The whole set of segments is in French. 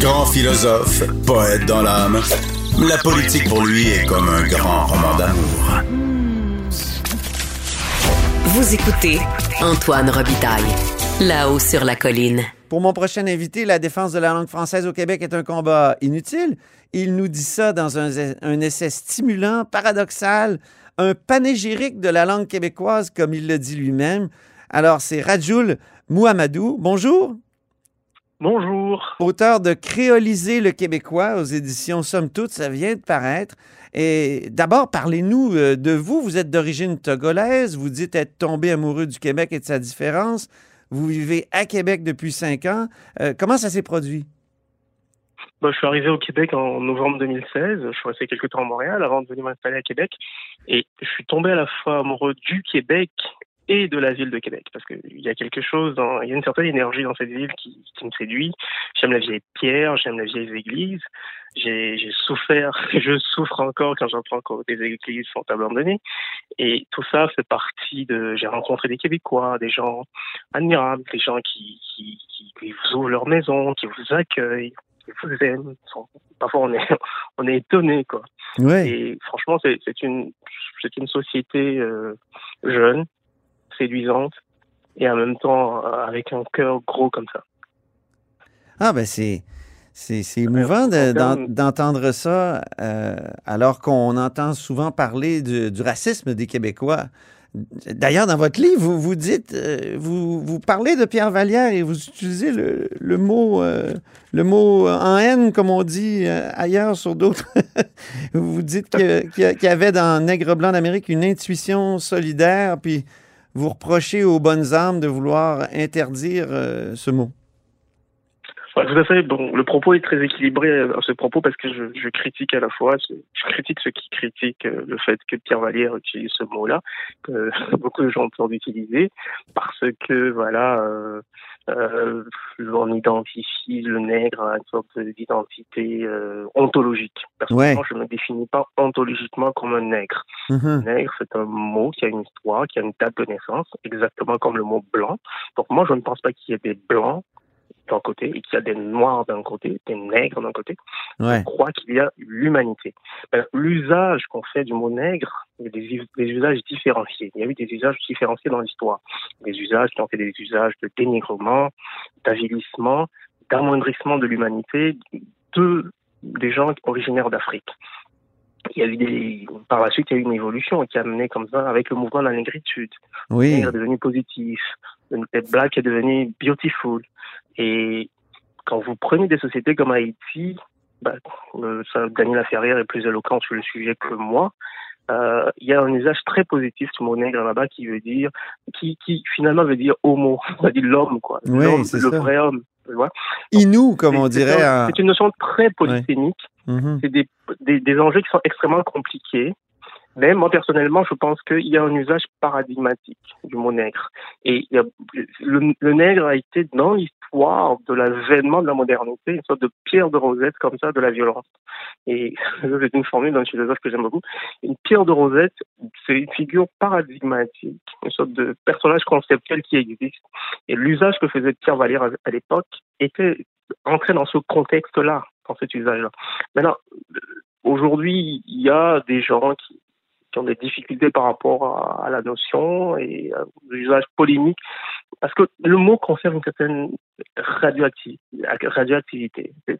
Grand philosophe, poète dans l'âme, la politique pour lui est comme un grand roman d'amour. Vous écoutez Antoine Robitaille, là-haut sur la colline. Pour mon prochain invité, la défense de la langue française au Québec est un combat inutile. Il nous dit ça dans un, un essai stimulant, paradoxal, un panégyrique de la langue québécoise, comme il le dit lui-même. Alors, c'est Rajoul Mouhamadou. Bonjour. Bonjour. Auteur de Créoliser le québécois aux éditions Somme Toute, ça vient de paraître. Et d'abord, parlez-nous euh, de vous. Vous êtes d'origine togolaise. Vous dites être tombé amoureux du Québec et de sa différence. Vous vivez à Québec depuis cinq ans. Euh, comment ça s'est produit? Ben, je suis arrivé au Québec en novembre 2016. Je suis resté quelques temps à Montréal avant de venir m'installer à Québec. Et je suis tombé à la fois amoureux du Québec et de la ville de Québec parce qu'il y a quelque chose dans, il y a une certaine énergie dans cette ville qui, qui me séduit. J'aime la vieille pierre, j'aime les vieilles églises. J'ai, j'ai souffert, je souffre encore quand j'entends que des églises sont abandonnées. Et tout ça fait partie de, j'ai rencontré des Québécois, des gens admirables, des gens qui, qui, qui, qui vous ouvrent leur maison, qui vous accueillent, qui vous aiment. Parfois on est, on est étonné quoi. Oui. Et franchement, c'est, c'est une, c'est une société euh, jeune, séduisante et en même temps euh, avec un cœur gros comme ça. Ah, ben c'est. C'est, c'est émouvant de- d'en- d'entendre ça, euh, alors qu'on entend souvent parler du, du racisme des Québécois. D'ailleurs, dans votre livre, vous, vous dites, euh, vous, vous parlez de Pierre Vallière et vous utilisez le, le mot, euh, le mot en haine, comme on dit ailleurs sur d'autres. vous dites qu'il y avait dans Nègre blanc d'Amérique une intuition solidaire, puis vous reprochez aux bonnes âmes de vouloir interdire euh, ce mot? Ouais, tout à fait. Bon, le propos est très équilibré à ce propos parce que je, critique à la fois, je critique ceux qui critiquent euh, le fait que Pierre Vallière utilise ce mot-là, que beaucoup de gens ont peur d'utiliser, parce que voilà, euh, euh, on identifie le nègre à une sorte d'identité euh, ontologique. Personnellement, je ne me définis pas ontologiquement comme un nègre. Mhm. Nègre, c'est un mot qui a une histoire, qui a une date de naissance, exactement comme le mot blanc. Donc moi, je ne pense pas qu'il y ait des blancs d'un côté et qu'il y a des noirs d'un côté, des nègres d'un côté. Ouais. Je crois qu'il y a l'humanité. Ben, L'usage qu'on fait du mot nègre, il y a des, us- des usages différenciés. Il y a eu des usages différenciés dans l'histoire. Des usages qui ont été des usages de dénigrement, d'avilissement, d'amoindrissement de l'humanité de des gens originaires d'Afrique. Il y a eu des, par la suite, il y a eu une évolution qui a mené comme ça avec le mouvement de la négritude. Oui. Nègre est devenu positif. Le black est devenu beautiful. Et quand vous prenez des sociétés comme Haïti, bah, euh, ça, Daniela Ferrière est plus éloquente sur le sujet que moi. Euh, il y a un usage très positif du mot nègre là-bas qui veut dire, qui, qui finalement veut dire homo, ça dire l'homme, quoi. Oui, L'homme, le ça. vrai homme. Tu vois Inou, comme on c'est dirait. un- C'est une notion très polysémique Mhm. c'est des, des, des enjeux qui sont extrêmement compliqués. Mais moi, personnellement, je pense qu'il y a un usage paradigmatique du mot nègre. Et le, nègre a été dans l'histoire de l'avènement de la modernité, une sorte de pierre de rosette comme ça de la violence. Et c'est une formule d'un philosophe que j'aime beaucoup. Une pierre de rosette, c'est une figure paradigmatique, une sorte de personnage conceptuel qui existe. Et l'usage que faisait Pierre Vallière à, à l'époque était entré dans ce contexte-là, dans cet usage-là. Maintenant, aujourd'hui, il y a des gens qui, qui des difficultés par rapport à, la notion et à l'usage polémique, parce que le mot conserve une certaine radioactivité. C'est-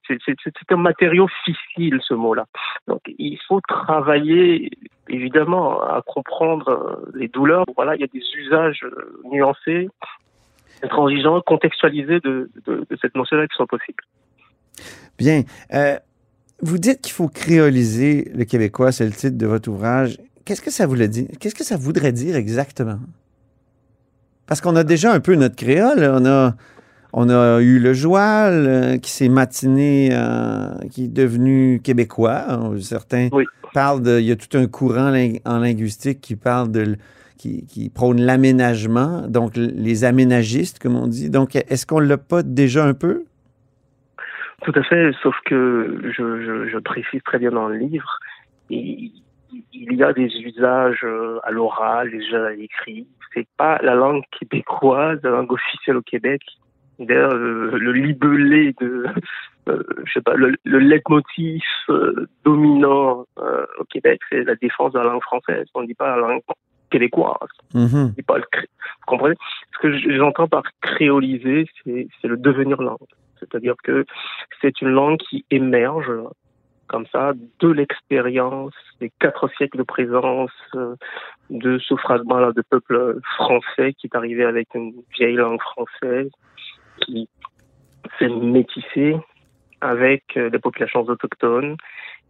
un matériau fissile, ce mot-là. Donc, il faut travailler, évidemment, à comprendre euh, les douleurs. Voilà, il y a des usages euh, nuancés, intransigeants, contextualisés de cette notion-là qui sont possibles. Bien. Euh, vous dites qu'il faut créoliser le québécois, c'est le titre de votre ouvrage. Qu'est-ce que ça voulait dire? Qu'est-ce que ça voudrait dire exactement? Parce qu'on a déjà un peu notre créole. On a, on a eu le joual euh, qui s'est matiné, euh, qui est devenu québécois. Euh, Certains Oui. parlent de. Il y a tout un courant ling- en linguistique qui parle de. Qui, qui prône l'aménagement, donc les aménagistes, comme on dit. Donc, est-ce qu'on l'a pas déjà un peu? Tout à fait, sauf que je, je, je précise très bien dans le livre, il y a des usages euh, à l'oral, des usages à l'écrit. C'est pas la langue québécoise, la langue officielle au Québec. D'ailleurs, le, le libellé de, euh, je sais pas, le, le leitmotiv euh, dominant euh, au Québec, c'est la défense de la langue française. On ne dit pas la langue québécoise. Mhm. On dit pas le cré- Vous comprenez? Ce que j'entends par créoliser, c'est c'est le devenir langue. C'est-à-dire que c'est une langue qui émerge comme ça de l'expérience des quatre siècles de présence euh, de ce fragment-là de peuple français qui est arrivé avec une vieille langue française qui s'est métissé avec euh, les populations autochtones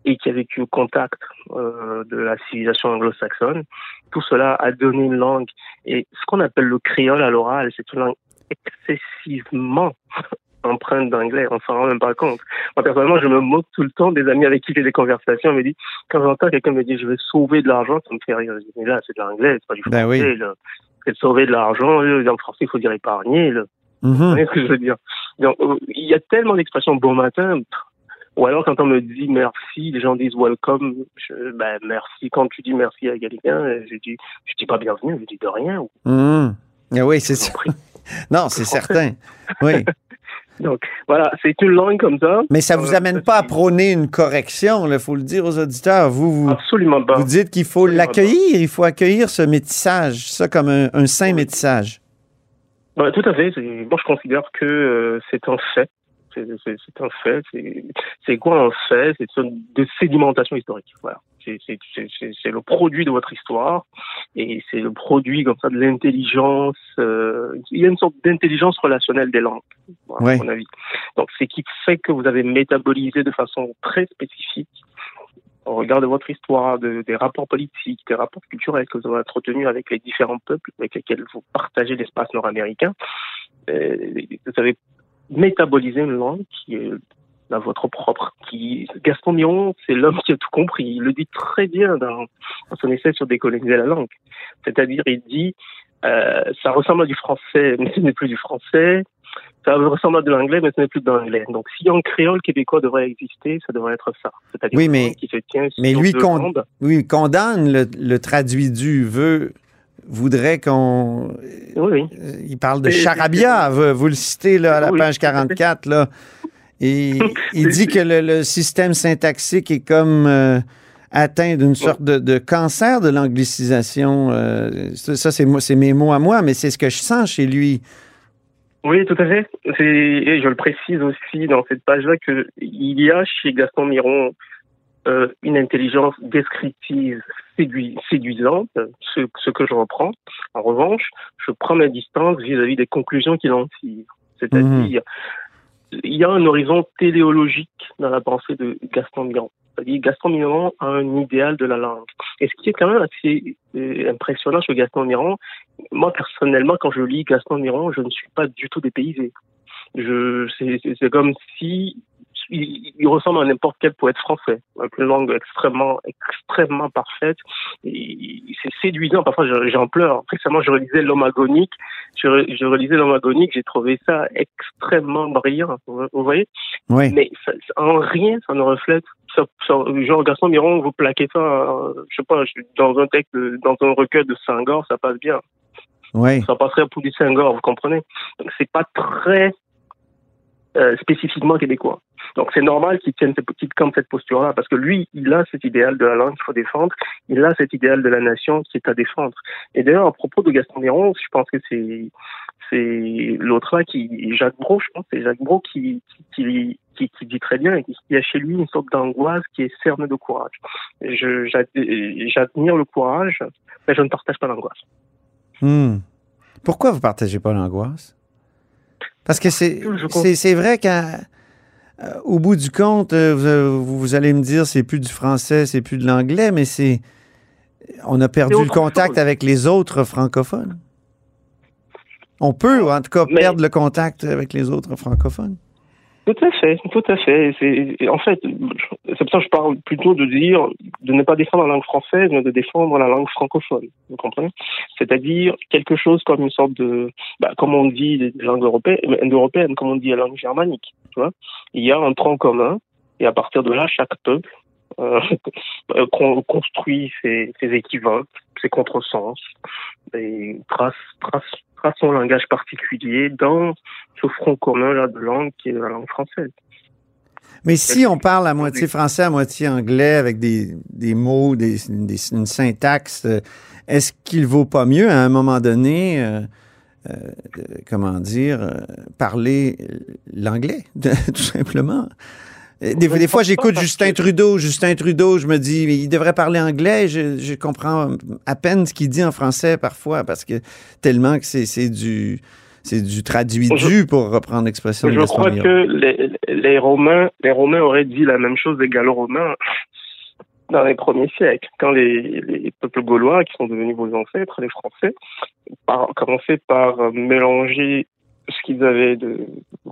et qui a vécu au contact euh, de la civilisation anglo-saxonne. Tout cela a donné une langue. Et ce qu'on appelle le créole à l'oral, c'est une langue excessivement empreinte d'anglais. On s'en rend même pas compte. Moi, personnellement, je me moque tout le temps des amis avec qui j'ai des conversations. On me dit, quand j'entends quelqu'un me dire, je vais sauver de l'argent, ça me fait rire. Je dis, mais là, c'est de l'anglais, c'est pas du français. Ben oui. là. C'est de sauver de l'argent. Là, En français, il faut dire épargner. Là. Vous Mhm. voyez ce que je veux dire? Donc, euh, Il y a tellement d'expressions bon matin. Ou alors quand on me dit merci, les gens disent welcome. Je, ben merci. Quand tu dis merci à quelqu'un, euh, je dis je dis pas bienvenue, je dis de rien. Mhm. Ah oui, c'est prie. Non, c'est certain. Oui. Donc voilà, c'est une langue comme ça. Mais ça vous Euh, amène pas à prôner une correction, il faut le dire aux auditeurs. Vous, vous, Absolument pas. vous dites qu'il faut l'accueillir, il faut accueillir ce métissage, ça comme un, un sain métissage. Ouais, tout à fait. Moi, je considère que euh, c'est un fait. C'est un fait. C'est- C'est quoi un fait? C'est une de sédimentation historique. Voilà. C'est- le produit de votre histoire et c'est le produit comme ça de l'intelligence. euh, il y a une sorte d'intelligence relationnelle des langues, Ouais. à mon avis. Donc, c'est qui fait que vous avez métabolisé de façon très spécifique au regard de votre histoire, de- des rapports politiques, des rapports culturels que vous avez entretenus avec les différents peuples avec lesquels vous partagez l'espace nord-américain, euh, vous avez métabolisé une langue qui est la vôtre propre. Qui, Gaston Miron, c'est l'homme qui a tout compris. Il le dit très bien dans, son essai sur décoloniser la langue. C'est-à-dire, il dit, euh, ça ressemble à du français, mais ce n'est plus du français. Ça ressemble à de l'anglais, mais ce n'est plus de l'anglais. Donc, si un créole québécois devrait exister, ça devrait être ça. C'est-à-dire Oui, mais- qui se tient mais sur lui con-. Oui, condamne le, le traduit du veut voudrait qu'on Oui, oui. Euh, Il parle de charabia, vous, vous le citez là, à la Oui, page tout à fait. 44. Là. Et il dit que le, le système syntaxique est comme euh, atteint d'une sorte de, de cancer de l'anglicisation. euh, ça, c'est moi- c'est mes mots à moi, mais c'est ce que je sens chez lui. Oui, tout à fait. C'est- Et je le précise aussi dans cette page-là qu'il y a chez Gaston Miron euh, une intelligence descriptive sédui- séduisante, ce, ce que je reprends. En revanche, je prends ma distance vis-à-vis des conclusions qu'il en tire. C'est-à-dire, il y a un horizon téléologique dans la pensée de Gaston Miron. C'est-à-dire, Gaston Miron a un idéal de la langue. Et ce qui est quand même assez euh, impressionnant chez Gaston Miron, moi personnellement, quand je lis Gaston Miron, je ne suis pas du tout dépaysé. C'est comme si il, il ressemble à n'importe quel poète français, avec une langue extrêmement, extrêmement parfaite. C'est séduisant. Parfois, je- j'en pleure. Récemment, je relisais L'homme agonique. Je, je relisais L'homme agonique. J'ai trouvé ça extrêmement brillant. Vous, vous voyez? Oui. mais ça, en rien, ça ne reflète. Ça, ça- genre Gaston Miron, vous plaquez ça, euh, je sais pas, dans un texte, dans un recueil de Senghor, ça passe bien. Oui. Ça passerait pour du Senghor, vous comprenez? Donc c'est pas très euh, spécifiquement québécois. Donc c'est normal qu'il tienne cette petite comme cette posture-là, parce que lui, il a cet idéal de la langue qu'il faut défendre, il a cet idéal de la nation qui est à défendre. Et d'ailleurs, à propos de Gaston Miron, je pense que c'est l'autre là qui Jacques Brault, je pense, c'est Jacques Brault qui qui, qui qui dit très bien qu'il y a chez lui une sorte d'angoisse qui est cerne de courage. J'admire le courage, mais je ne partage pas l'angoisse. Hmm. Pourquoi vous partagez pas l'angoisse? Parce que c'est vrai qu'au bout du compte, euh, vous, vous allez me dire c'est plus du français, c'est plus de l'anglais, mais c'est on a perdu le contact chose. avec les autres francophones. On peut, en tout cas, Mais- perdre le contact avec les autres francophones. Tout à fait, tout à fait. En fait, c'est pour ça que je parle plutôt de dire de ne pas défendre la langue française, mais de défendre la langue francophone. Vous comprenez? C'est-à-dire quelque chose comme une sorte de, bah, comme on dit les langues européennes, comme on dit la langue germanique. Tu vois? Il y a un tronc commun, et à partir de là, chaque peuple euh, con- construit ses, ses équivoques, ses contresens, et trace, trace, son langage particulier dans ce front commun là de langue qui est la langue française. Mais si on parle à moitié français, à moitié anglais, avec des, des mots, des, des, une syntaxe, euh, est-ce qu'il vaut pas mieux à un moment donné, euh, euh, comment dire, parler l'anglais, tout simplement? Des, des fois, j'écoute Justin Trudeau. Justin Trudeau, je me dis, il devrait parler anglais. Je, je comprends à peine ce qu'il dit en français parfois parce que tellement que c'est du c'est du traduit du pour reprendre l'expression. Je crois que les, les, Romains, les Romains auraient dit la même chose des Gallo-Romains dans les premiers siècles, quand les, les, peuples gaulois, qui sont devenus vos ancêtres, les Français, par, commençaient par mélanger ce qu'ils avaient de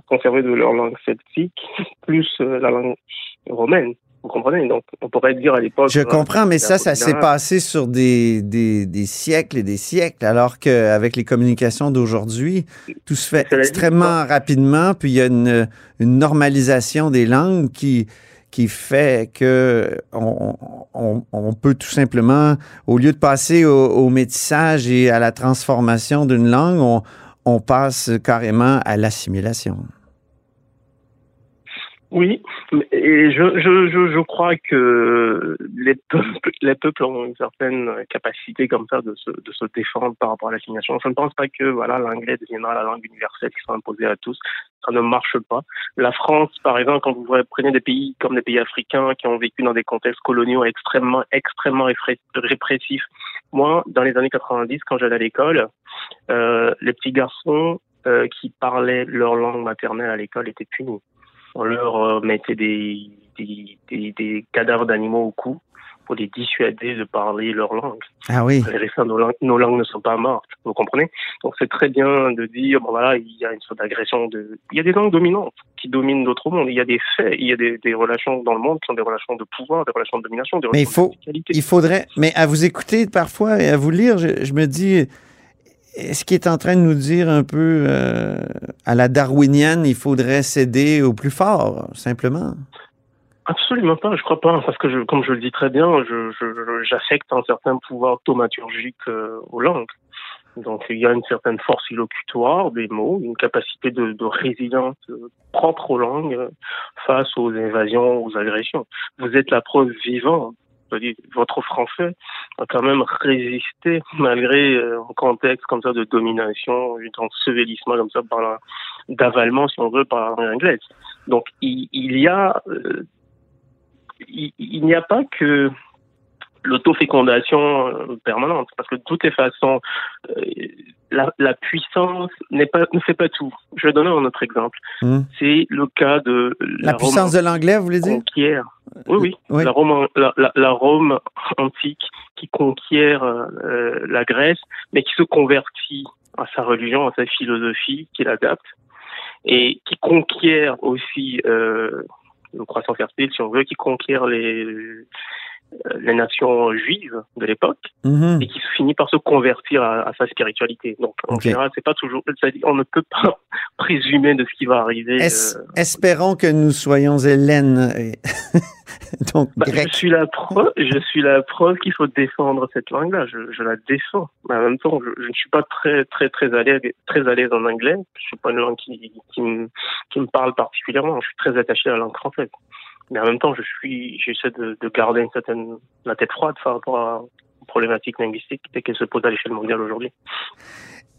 conservé de leur langue celtique, plus euh, la langue romaine. Vous comprenez? Donc, on pourrait dire à l'époque. Je comprends, mais ça, ça s'est passé sur des, des, des, siècles et des siècles, alors qu'avec les communications d'aujourd'hui, tout se fait extrêmement rapidement, puis il y a une, une normalisation des langues qui, qui fait que on, on, on, peut tout simplement, au lieu de passer au, au métissage et à la transformation d'une langue, on, on passe carrément à l'assimilation. Oui, et je, je, je, je, crois que les peuples, les peuples ont une certaine capacité comme ça de se, de se défendre par rapport à l'assimilation. Je ne pense pas que voilà l'anglais deviendra la langue universelle qui sera imposée à tous. Ça ne marche pas. La France, par exemple, quand vous prenez des pays comme des pays africains qui ont vécu dans des contextes coloniaux extrêmement, extrêmement répressifs. Moi, dans les années 90, quand j'allais à l'école, euh, les petits garçons euh, qui parlaient leur langue maternelle à l'école étaient punis on leur euh, mettait des, des, des, cadavres d'animaux au cou pour les dissuader de parler leur langue. Ah oui. nos, langues, nos langues ne sont pas mortes, vous comprenez? Donc c'est très bien de dire, bon voilà, il y a une sorte d'agression. De... Il y a des langues dominantes qui dominent d'autres mondes. Il y a des faits, il y a des, des, relations dans le monde qui sont des relations de pouvoir, des relations de domination, des mais relations il faut, Il faudrait, mais à vous écouter parfois et à vous lire, je, je me dis, est-ce qu'il est en train de nous dire un peu euh, à la darwinienne, il faudrait céder au plus fort, simplement? Absolument pas, je crois pas, parce que comme je le dis très bien, j'affecte un certain pouvoir thaumaturgique euh, aux langues. Donc il y a une certaine force illocutoire des mots, une capacité de, de résilience euh, propre aux langues face aux invasions, aux agressions. Vous êtes la preuve vivante votre français a quand même résisté malgré euh, un contexte comme ça de domination, d'ensevelissement comme ça par d'avalement si on veut par la langue anglaise. Donc il, y a euh, il n'y a pas que l'autofécondation euh, permanente. Parce que de toutes les façons, euh, la, la, puissance pas, ne fait pas tout. Je vais donner un autre exemple. Hmm. C'est le cas de la, puissance de l'anglais, vous voulez dire? conquiert. Oui, oui. La, Rome, la, la, Rome antique qui conquiert euh, la Grèce, mais qui se convertit à sa religion, à sa philosophie, qui l'adapte, et qui conquiert aussi euh, le croissant fertile, si on veut, qui conquiert les euh, les nations juives de l'époque mhm. et qui finit par se convertir à, sa spiritualité. Donc en général, c'est pas toujours, on ne peut pas présumer de ce qui va arriver. Euh, espérons que nous soyons Hélène. Donc bah, je suis la preuve, je suis la preuve qu'il faut défendre cette langue-là. Je, je, la défends. Mais en même temps, je, je, ne suis pas très très très à l'aise très à l'aise en anglais. Je suis pas une langue qui qui me, qui me parle particulièrement. Je suis très attaché à la langue française mais en même temps, je suis, j'essaie de, de, garder une certaine la tête froide par rapport à une problématique linguistique et qu'elle se pose à l'échelle mondiale aujourd'hui.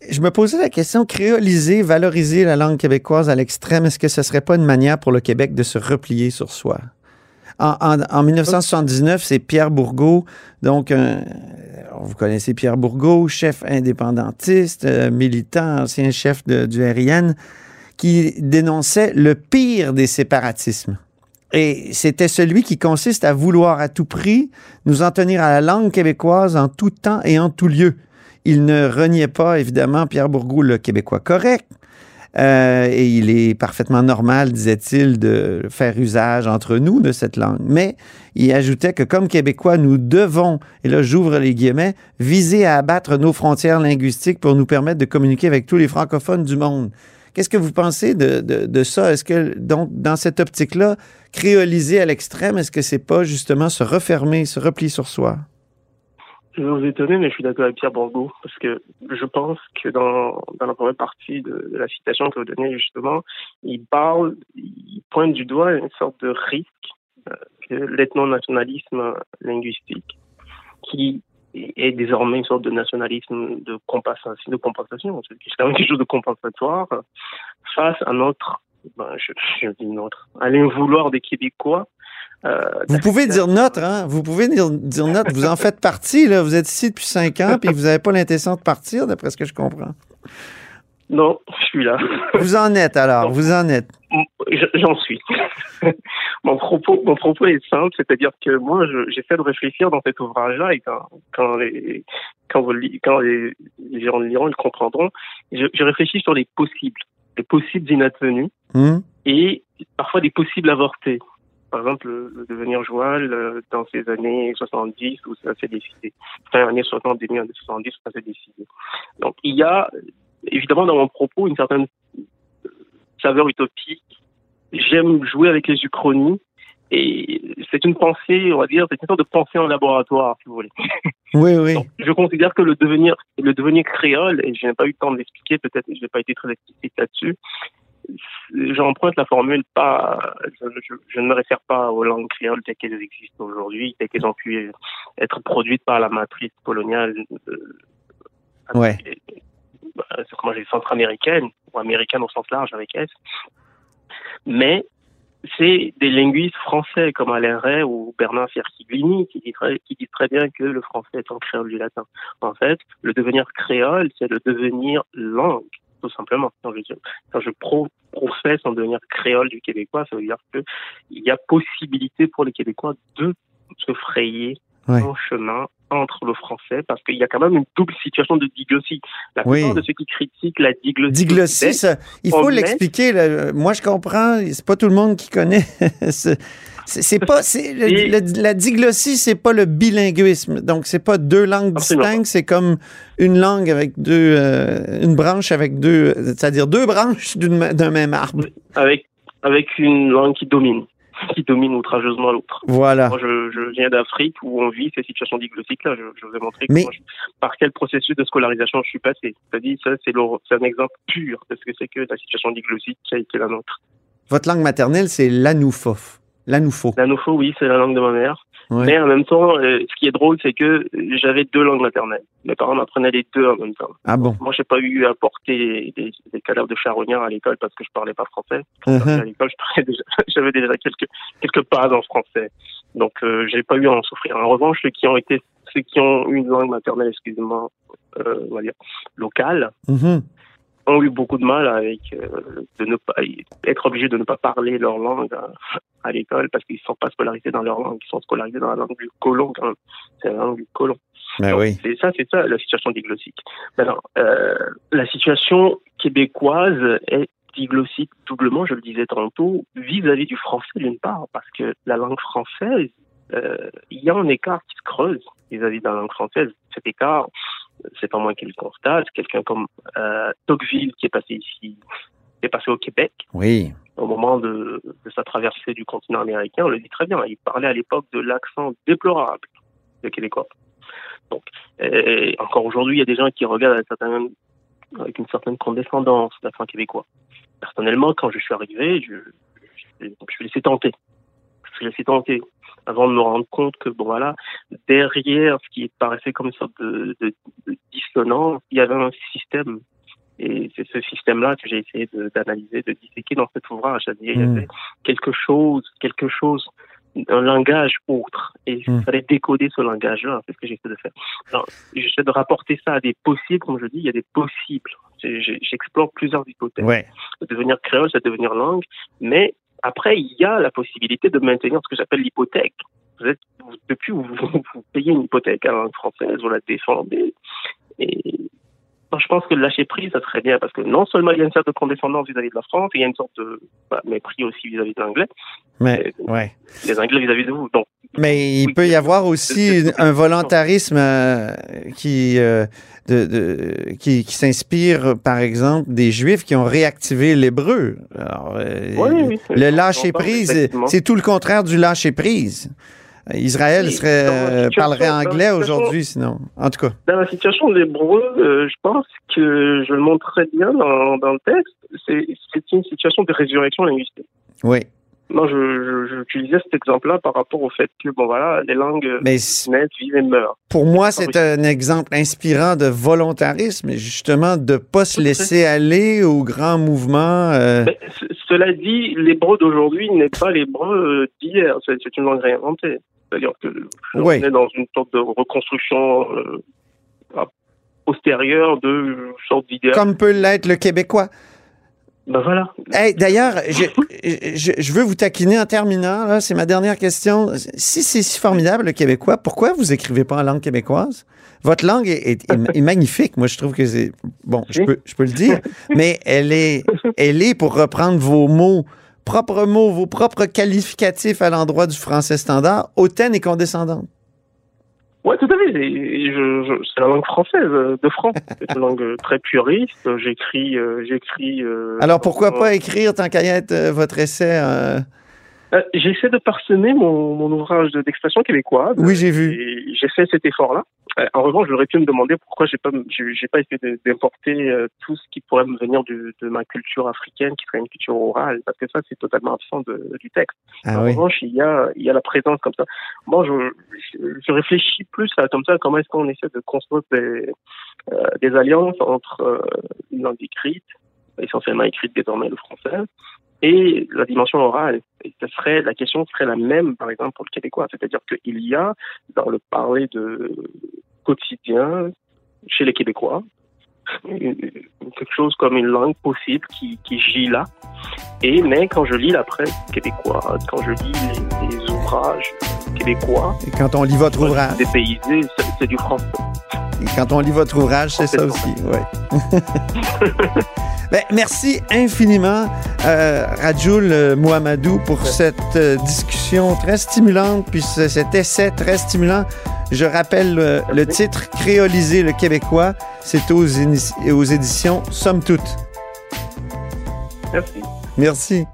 Je me posais la question, créoliser, valoriser la langue québécoise à l'extrême, est-ce que ce serait pas une manière pour le Québec de se replier sur soi? En, en, en 1979, c'est Pierre Bourgault, donc vous connaissez Pierre Bourgault, chef indépendantiste, euh, militant, ancien chef du RIN, qui dénonçait le pire des séparatismes. Et c'était celui qui consiste à vouloir à tout prix nous en tenir à la langue québécoise en tout temps et en tout lieu. Il ne reniait pas, évidemment, Pierre Bourgault, le québécois correct. Euh, et il est parfaitement normal, disait-il, de faire usage entre nous de cette langue. Mais il ajoutait que comme Québécois, nous devons, et là j'ouvre les guillemets, viser à abattre nos frontières linguistiques pour nous permettre de communiquer avec tous les francophones du monde. Qu'est-ce que vous pensez de, de, ça? Est-ce que, donc, dans cette optique-là, créoliser à l'extrême, est-ce que c'est pas justement se refermer, se replier sur soi? Je vais vous étonner, mais je suis d'accord avec Pierre Bourgault, parce que je pense que dans, dans la première partie de, la citation que vous donnez, justement, il parle, il pointe du doigt une sorte de risque euh, que l'ethno-nationalisme linguistique, qui est désormais une sorte de nationalisme de compensation, de compensation, c'est quand même quelque chose de compensatoire, face à notre, ben, je, je dis notre, à l'invouloir des Québécois euh, vous pouvez dire notre, hein? Vous pouvez dire, dire notre. Vous en faites partie, là. Vous êtes ici depuis cinq ans, puis vous n'avez pas l'intention de partir, d'après ce que je comprends. Non, je suis là. Vous en êtes alors, vous en êtes. J'en suis. mon propos, mon propos est simple, c'est-à-dire que moi, j'essaie de réfléchir dans cet ouvrage-là et quand, quand les, quand vous, quand les, gens le liront, ils comprendront. Je, je, réfléchis sur les possibles, les possibles inadvenus hmm. et parfois des possibles avortés par exemple, le, devenir joual euh, dans ces années 70 où ça s'est décidé. Fin années 60, début années 70 où ça s'est décidé. Donc, il y a évidemment dans mon propos une certaine saveur utopique. J'aime jouer avec les uchronies et c'est une pensée, on va dire, c'est une sorte de pensée en laboratoire, si vous voulez. Oui, oui. je considère que le devenir, le devenir créole, et je n'ai pas eu le temps de l'expliquer, peut-être je n'ai pas été très explicite là-dessus, j'emprunte la formule pas, je, ne me réfère pas aux langues créoles telles qu'elles existent aujourd'hui, telles qu'elles ont pu être produites par la matrice coloniale, euh, ouais. Bah, comment j'ai centra-américaine ou américaine au sens large avec S. Mais c'est des linguistes français comme Alain Ray ou Bernard Cerchiglini qui qui disent très bien que le français est un créole du latin. En fait, le devenir créole, c'est le devenir langue tout simplement. Quand je, quand professe en devenir créole du québécois, ça veut dire qu'il y a possibilité pour les Québécois de se frayer un chemin entre le français parce qu'il y a quand même une double situation de diglossie. La plupart de ceux qui critiquent la diglossie. Diglossie, il faut l'expliquer. Moi, je comprends. C'est pas tout le monde qui connaît. c'est pas la diglossie, c'est pas le bilinguisme. Donc c'est pas deux langues distinctes, c'est comme une langue avec deux, euh, une branche avec deux, c'est-à-dire deux branches d'un même arbre. Avec avec une langue qui domine qui domine outrageusement l'autre. Voilà. Moi, je, je viens d'Afrique où on vit ces situations diglottiques-là. Je, je, vous ai montré par quel processus de scolarisation je suis passé. C'est-à-dire, ça, c'est un exemple pur de ce que c'est que la situation diglotique qui a été la nôtre. Votre langue maternelle, c'est l'anoufo. L'anoufo. L'anoufo, oui, c'est la langue de ma mère. Mais en même temps, euh, ce qui est drôle, c'est que j'avais deux langues maternelles. Mes parents m'apprenaient les deux en même temps. Ah bon Moi, j'ai pas eu à porter des, des cadavres de charognard à l'école parce que je parlais pas français. Uh-huh. À l'école, j'avais déjà, quelques quelques bases en français. Donc, euh, j'ai pas eu à en souffrir. En revanche, ceux qui ont été, ceux qui ont une langue maternelle, excusez-moi, euh, on va dire locale, uh-huh ont eu beaucoup de mal avec euh, de ne pas être obligés de ne pas parler leur langue à, l'école parce qu'ils ne sont pas scolarisés dans leur langue, ils sont scolarisés dans la langue du colon quand C'est la langue du colon. Ben oui. C'est ça, c'est ça la situation diglossique. Maintenant, euh, la situation québécoise est diglossique doublement, je le disais tantôt, vis-à-vis du français d'une part, parce que la langue française, euh, il y a un écart qui se creuse vis-à-vis -vis de la langue française. Cet écart, c'est pas moi qui le constate, quelqu'un comme euh, Tocqueville qui est passé ici, qui est passé au Québec. Oui. Au moment de, de, sa traversée du continent américain, on le dit très bien. Il parlait à l'époque de l'accent déplorable des Québécois. Donc, encore aujourd'hui, il y a des gens qui regardent avec, une certaine condescendance l'accent québécois. Personnellement, quand je suis arrivé, je, je, je, je laissé tenter. Je me laissé tenter avant de me rendre compte que, bon voilà, derrière ce qui paraissait comme une sorte de, de, dissonance, il y avait un système. Et c'est ce système-là que j'ai essayé d'analyser, de, disséquer dans cet ouvrage. Il y avait hmm. quelque chose, quelque chose, un langage autre. Et il hmm. fallait décoder ce langage-là. C'est ce que j'essaie de faire. J'essaie de rapporter ça à des possibles. Comme je dis, il y a des possibles. J'explore plusieurs hypothèses. Ouais. Devenir créole, c'est devenir langue. Mais après, il y a la possibilité de maintenir ce que j'appelle l'hypothèque. Depuis, vous, vous, payez une hypothèque à la langue française, vous la défendez. Je pense que lâcher prise, ça serait bien parce que non seulement il y a une certaine condescendance vis-à-vis de la France, il y a une sorte de bah, mépris aussi vis-à-vis de l'anglais. Mais, ouais. Les Anglais vis-à-vis de vous. Donc, mais il peut y avoir aussi un volontarisme euh, qui, euh, de, de, qui, qui s'inspire, par exemple, des Juifs qui ont réactivé l'hébreu. Euh, oui, le lâcher prise, c'est tout le contraire du lâcher prise. Israël serait, parlerait anglais aujourd'hui, sinon. En tout cas. Dans la situation de l'hébreu, je pense que je le montre très bien dans, dans le texte. C'est une situation de résurrection linguistique. Oui. Non, j'utilisais cet exemple-là par rapport au fait que, bon voilà, les langues naissent, vivent et meurent. Pour moi, c'est un exemple inspirant de volontarisme, justement, de ne pas se laisser aller aux grands mouvements. Euh. cela dit, l'hébreu d'aujourd'hui n'est pas l'hébreu euh, d'hier, c'est une langue réinventée. C'est-à-dire que on est dans une sorte de reconstruction euh, postérieure de sorte d'idée. Comme peut l'être le québécois. Ben voilà. D'ailleurs, je, je, veux vous taquiner en terminant. C'est ma dernière question. Si c'est si formidable le québécois, pourquoi vous écrivez pas en langue québécoise? Votre langue est, est, magnifique. Moi, je trouve que c'est bon. Je peux, je peux le dire, mais elle est, elle est pour reprendre vos mots, propres mots, vos propres qualificatifs à l'endroit du français standard, hautaine et condescendante. Oui, tout à fait. C'est la langue française euh, de France. C'est une langue très puriste. J'écris, euh, j'écris. Euh, Alors pourquoi pas écrire tant qu'à être votre essai J'essaie de parsemer mon, mon ouvrage d'expression québécoise. Oui, j'ai vu. J'ai fait cet effort-là. Euh, en revanche, j'aurais pu me demander pourquoi j'ai pas, j'ai pas essayé d'importer euh, tout ce qui pourrait me venir de, de, ma culture africaine, qui serait une culture orale, parce que ça, c'est totalement absent de, du texte. Ah en revanche, il y a, il y a la présence comme ça. Moi, je, je, réfléchis plus à comme ça, comment est-ce qu'on essaie de construire des, euh, des alliances entre une langue écrite, essentiellement écrite désormais le français, et la dimension orale. Et ce serait, la question serait la même, par exemple, pour le québécois. C'est-à-dire qu'il y a, dans le parler de quotidien, chez les Québécois, quelque chose comme une langue possible qui, qui gît là. Et, mais quand je lis la presse québécoise, quand je lis les, ouvrages québécois. Et quand on lit votre ouvrage. Dépaysé, c'est du français. Et quand on lit votre ouvrage, c'est ça aussi, ouais. Ben, merci infiniment, euh, Rajoul euh, Mohamedou, pour cette euh, discussion très stimulante, puis cet essai très stimulant. Je rappelle euh, le titre Créoliser le Québécois. C'est aux, aux éditions Somme Toute. Merci. Merci.